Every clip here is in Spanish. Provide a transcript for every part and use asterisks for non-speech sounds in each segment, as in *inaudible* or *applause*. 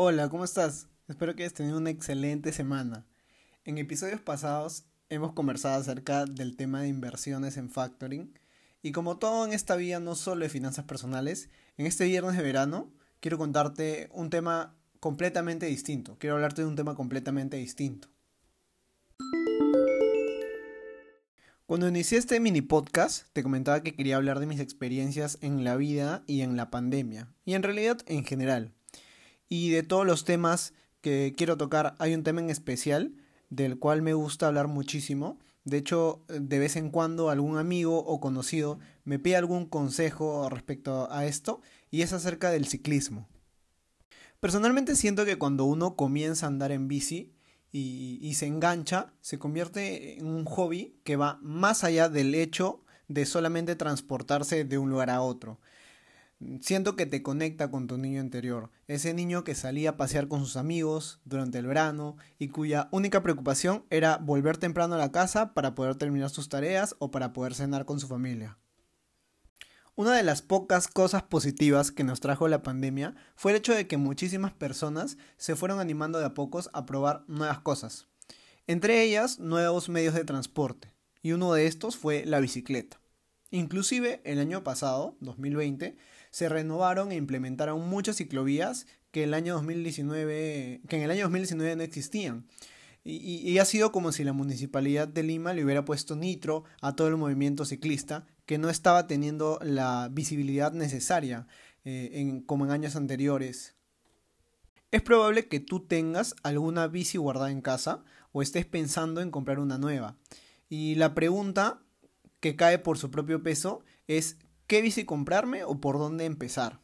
Hola, ¿cómo estás? Espero que hayas tenido una excelente semana. En episodios pasados hemos conversado acerca del tema de inversiones en factoring y como todo en esta vida no solo de finanzas personales, en este viernes de verano quiero contarte un tema completamente distinto. Quiero hablarte de un tema completamente distinto. Cuando inicié este mini podcast, te comentaba que quería hablar de mis experiencias en la vida y en la pandemia, y en realidad en general. Y de todos los temas que quiero tocar, hay un tema en especial del cual me gusta hablar muchísimo. De hecho, de vez en cuando algún amigo o conocido me pide algún consejo respecto a esto, y es acerca del ciclismo. Personalmente siento que cuando uno comienza a andar en bici, y, se engancha, se convierte en un hobby que va más allá del hecho de solamente transportarse de un lugar a otro. Siento que te conecta con tu niño interior, ese niño que salía a pasear con sus amigos durante el verano y cuya única preocupación era volver temprano a la casa para poder terminar sus tareas o para poder cenar con su familia. Una de las pocas cosas positivas que nos trajo la pandemia fue el hecho de que muchísimas personas se fueron animando de a pocos a probar nuevas cosas. Entre ellas, nuevos medios de transporte. Y uno de estos fue la bicicleta. Inclusive, el año pasado, 2020, se renovaron e implementaron muchas ciclovías que, el año 2019, que en el año 2019 no existían. Y, ha sido como si la municipalidad de Lima le hubiera puesto nitro a todo el movimiento ciclista que no estaba teniendo la visibilidad necesaria eh, en, como en años anteriores. Es probable que tú tengas alguna bici guardada en casa o estés pensando en comprar una nueva. Y la pregunta que cae por su propio peso es ¿qué bici comprarme o por dónde empezar?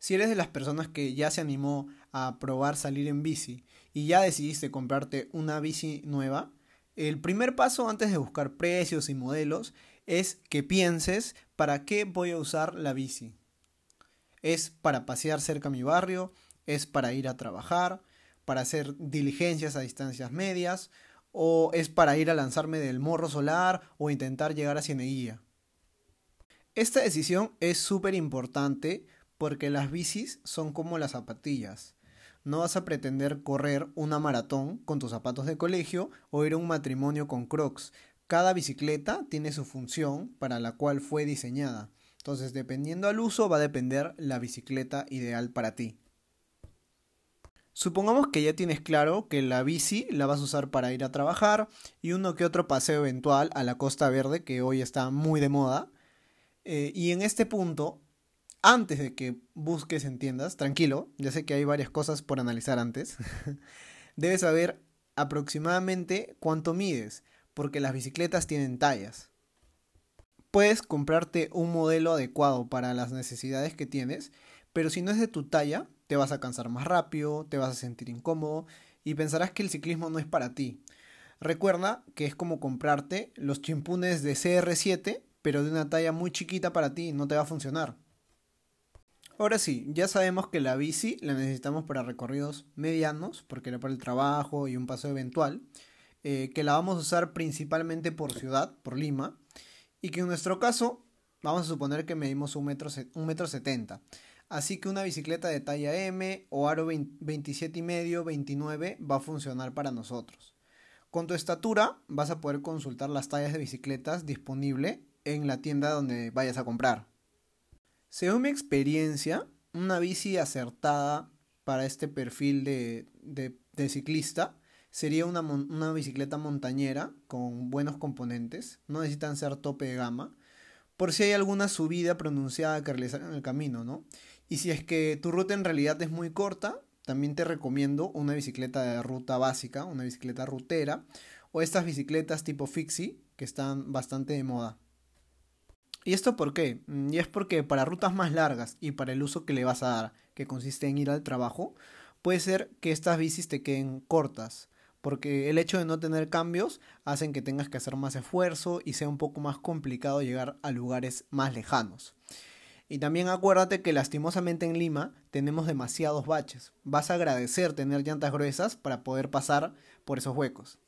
Si eres de las personas que ya se animó a probar salir en bici y ya decidiste comprarte una bici nueva, el primer paso antes de buscar precios y modelos es que pienses para qué voy a usar la bici. Es para pasear cerca a mi barrio, es para ir a trabajar, para hacer diligencias a distancias medias, o es para ir a lanzarme del morro solar o intentar llegar a Cieneguía. Esta decisión es súper importante porque las bicis son como las zapatillas. No vas a pretender correr una maratón con tus zapatos de colegio o ir a un matrimonio con crocs. Cada bicicleta tiene su función para la cual fue diseñada. Entonces, dependiendo al uso, va a depender la bicicleta ideal para ti. Supongamos que ya tienes claro que la bici la vas a usar para ir a trabajar y uno que otro paseo eventual a la Costa Verde, que hoy está muy de moda. Eh, y en este punto, antes de que busques en tiendas, tranquilo, ya sé que hay varias cosas por analizar antes, *laughs* debes saber aproximadamente cuánto mides porque las bicicletas tienen tallas. Puedes comprarte un modelo adecuado para las necesidades que tienes, pero si no es de tu talla, te vas a cansar más rápido, te vas a sentir incómodo y pensarás que el ciclismo no es para ti. Recuerda que es como comprarte los chimpunes de CR7, pero de una talla muy chiquita para ti, no te va a funcionar. Ahora sí, ya sabemos que la bici la necesitamos para recorridos medianos, porque era para el trabajo y un paseo eventual. Eh, que la vamos a usar principalmente por ciudad, por Lima, y que en nuestro caso vamos a suponer que medimos un metro, un metro setenta. Así que una bicicleta de talla M o aro 27 y medio, 29 va a funcionar para nosotros. Con tu estatura vas a poder consultar las tallas de bicicletas disponible en la tienda donde vayas a comprar. Según mi experiencia, una bici acertada para este perfil de, ciclista Sería una, bicicleta montañera con buenos componentes, no necesitan ser tope de gama, por si hay alguna subida pronunciada que realizar en el camino, ¿no? Y si es que tu ruta en realidad es muy corta, también te recomiendo una bicicleta de ruta básica, una bicicleta rutera, o estas bicicletas tipo fixie, que están bastante de moda. ¿Y esto por qué? Mm, y es porque para rutas más largas y para el uso que le vas a dar, que consiste en ir al trabajo, puede ser que estas bicis te queden cortas porque el hecho de no tener cambios hacen que tengas que hacer más esfuerzo y sea un poco más complicado llegar a lugares más lejanos. Y también acuérdate que lastimosamente en Lima tenemos demasiados baches. Vas a agradecer tener llantas gruesas para poder pasar por esos huecos.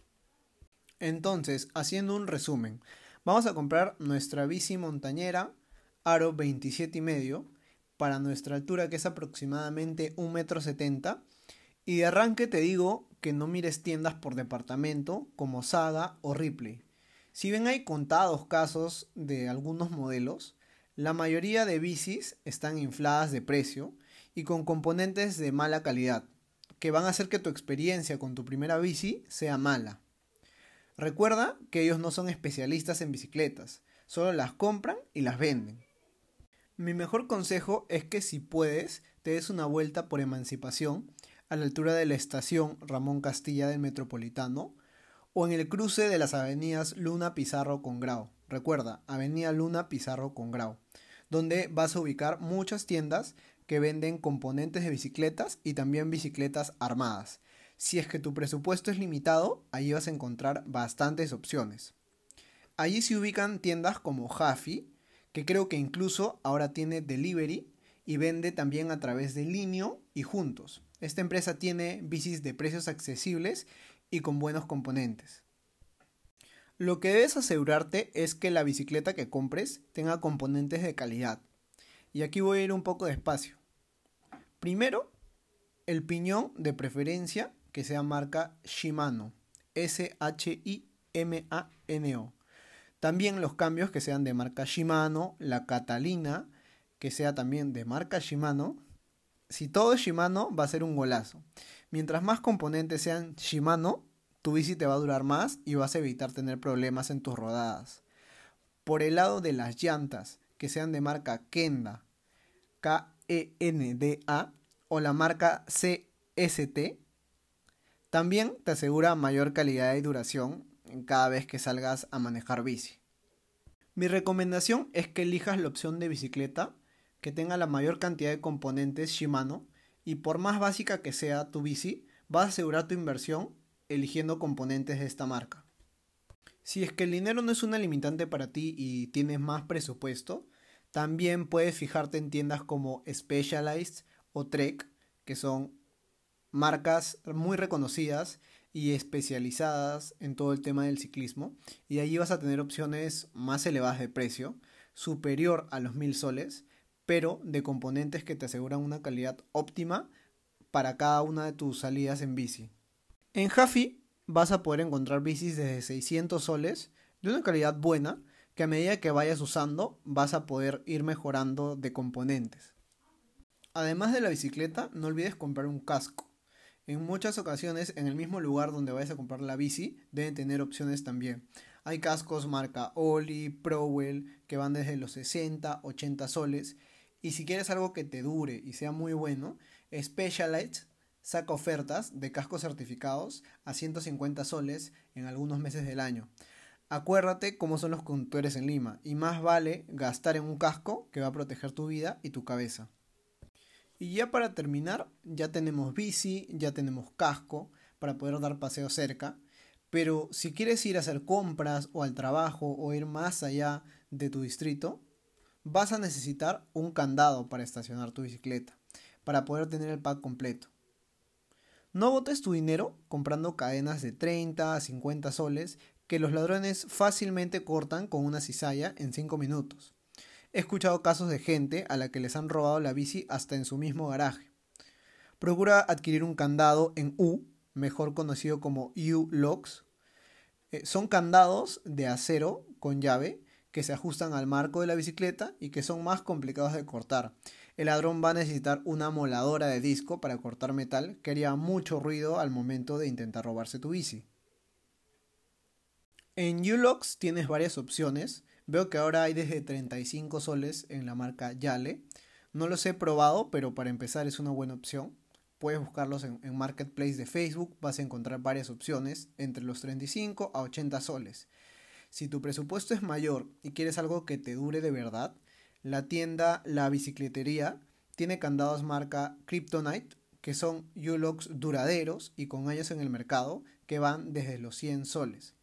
Entonces, haciendo un resumen, vamos a comprar nuestra bici montañera Aro 27 y medio, para nuestra altura que es aproximadamente 1,70 m. Y de arranque te digo que no mires tiendas por departamento como Saga o Ripley. Si bien hay contados casos de algunos modelos, la mayoría de bicis están infladas de precio y con componentes de mala calidad, que van a hacer que tu experiencia con tu primera bici sea mala. Recuerda que ellos no son especialistas en bicicletas, solo las compran y las venden. Mi mejor consejo es que si puedes, te des una vuelta por Emancipación a la altura de la estación Ramón Castilla del Metropolitano o en el cruce de las avenidas Luna Pizarro con Grau. Recuerda, Avenida Luna Pizarro con Grau, donde vas a ubicar muchas tiendas que venden componentes de bicicletas y también bicicletas armadas. Si es que tu presupuesto es limitado, ahí vas a encontrar bastantes opciones. Allí se ubican tiendas como Jaffy, que creo que incluso ahora tiene delivery y vende también a través de Linio y Juntos. Esta empresa tiene bicis de precios accesibles y con buenos componentes. Lo que debes asegurarte es que la bicicleta que compres tenga componentes de calidad. Y aquí voy a ir un poco despacio. Primero, el piñón de preferencia que sea marca Shimano. S-H-I-M-A-N-O. También los cambios que sean de marca Shimano, la Catalina, que sea también de marca Shimano. Si todo es Shimano, va a ser un golazo. Mientras más componentes sean Shimano, tu bici te va a durar más y vas a evitar tener problemas en tus rodadas. Por el lado de las llantas, que sean de marca Kenda, K-E-N-D-A, o la marca CST, también te asegura mayor calidad y duración cada vez que salgas a manejar bici. Mi recomendación es que elijas la opción de bicicleta que tenga la mayor cantidad de componentes Shimano y por más básica que sea tu bici, vas a asegurar tu inversión eligiendo componentes de esta marca. Si es que el dinero no es una limitante para ti y tienes más presupuesto, también puedes fijarte en tiendas como Specialized o Trek, que son marcas muy reconocidas y especializadas en todo el tema del ciclismo. Y allí vas a tener opciones más elevadas de precio, superior a los mil soles, pero de componentes que te aseguran una calidad óptima para cada una de tus salidas en bici. En Jaffy vas a poder encontrar bicis desde 600 soles de una calidad buena que a medida que vayas usando vas a poder ir mejorando de componentes. Además de la bicicleta, no olvides comprar un casco. En muchas ocasiones, en el mismo lugar donde vayas a comprar la bici, deben tener opciones también. Hay cascos marca Oli, Prowell, que van desde los 60, 80 soles. Y si quieres algo que te dure y sea muy bueno, Specialized saca ofertas de cascos certificados a 150 soles en algunos meses del año. Acuérdate cómo son los conductores en Lima y más vale gastar en un casco que va a proteger tu vida y tu cabeza. Y ya para terminar, ya tenemos bici, ya tenemos casco para poder dar paseo cerca. Pero si quieres ir a hacer compras o al trabajo o ir más allá de tu distrito, vas a necesitar un candado para estacionar tu bicicleta, para poder tener el pack completo. No botes tu dinero comprando cadenas de 30 a 50 soles que los ladrones fácilmente cortan con una cizalla en 5 minutos. He escuchado casos de gente a la que les han robado la bici hasta en su mismo garaje. Procura adquirir un candado en U, mejor conocido como U-Locks. Eh, son candados de acero con llave que se ajustan al marco de la bicicleta y que son más complicados de cortar. El ladrón va a necesitar una moladora de disco para cortar metal que haría mucho ruido al momento de intentar robarse tu bici. En U-Locks tienes varias opciones Veo que ahora hay desde 35 soles en la marca Yale. No los he probado, pero para empezar es una buena opción. Puedes buscarlos en, Marketplace de Facebook, vas a encontrar varias opciones entre los 35 a 80 soles. Si tu presupuesto es mayor y quieres algo que te dure de verdad, la tienda La Bicicletería tiene candados marca Kryptonite, que son U-Locks duraderos y con años en el mercado, que van desde los 100 soles.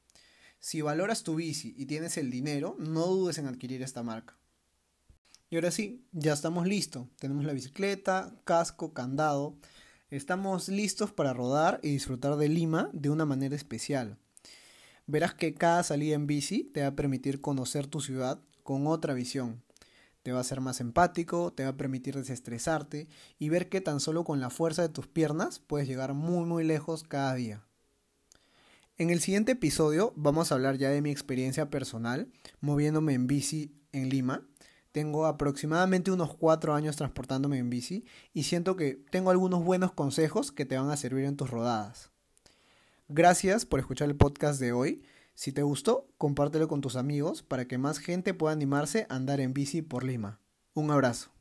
Si valoras tu bici y tienes el dinero, no dudes en adquirir esta marca. Y ahora sí, ya estamos listos. Tenemos la bicicleta, casco, candado. Estamos listos para rodar y disfrutar de Lima de una manera especial. Verás que cada salida en bici te va a permitir conocer tu ciudad con otra visión. te va a hacer más empático, te va a permitir desestresarte y ver que tan solo con la fuerza de tus piernas puedes llegar muy muy lejos cada día. En el siguiente episodio vamos a hablar ya de mi experiencia personal moviéndome en bici en Lima. Tengo aproximadamente unos cuatro años transportándome en bici y siento que tengo algunos buenos consejos que te van a servir en tus rodadas. Gracias por escuchar el podcast de hoy. Si te gustó, compártelo con tus amigos para que más gente pueda animarse a andar en bici por Lima. Un abrazo.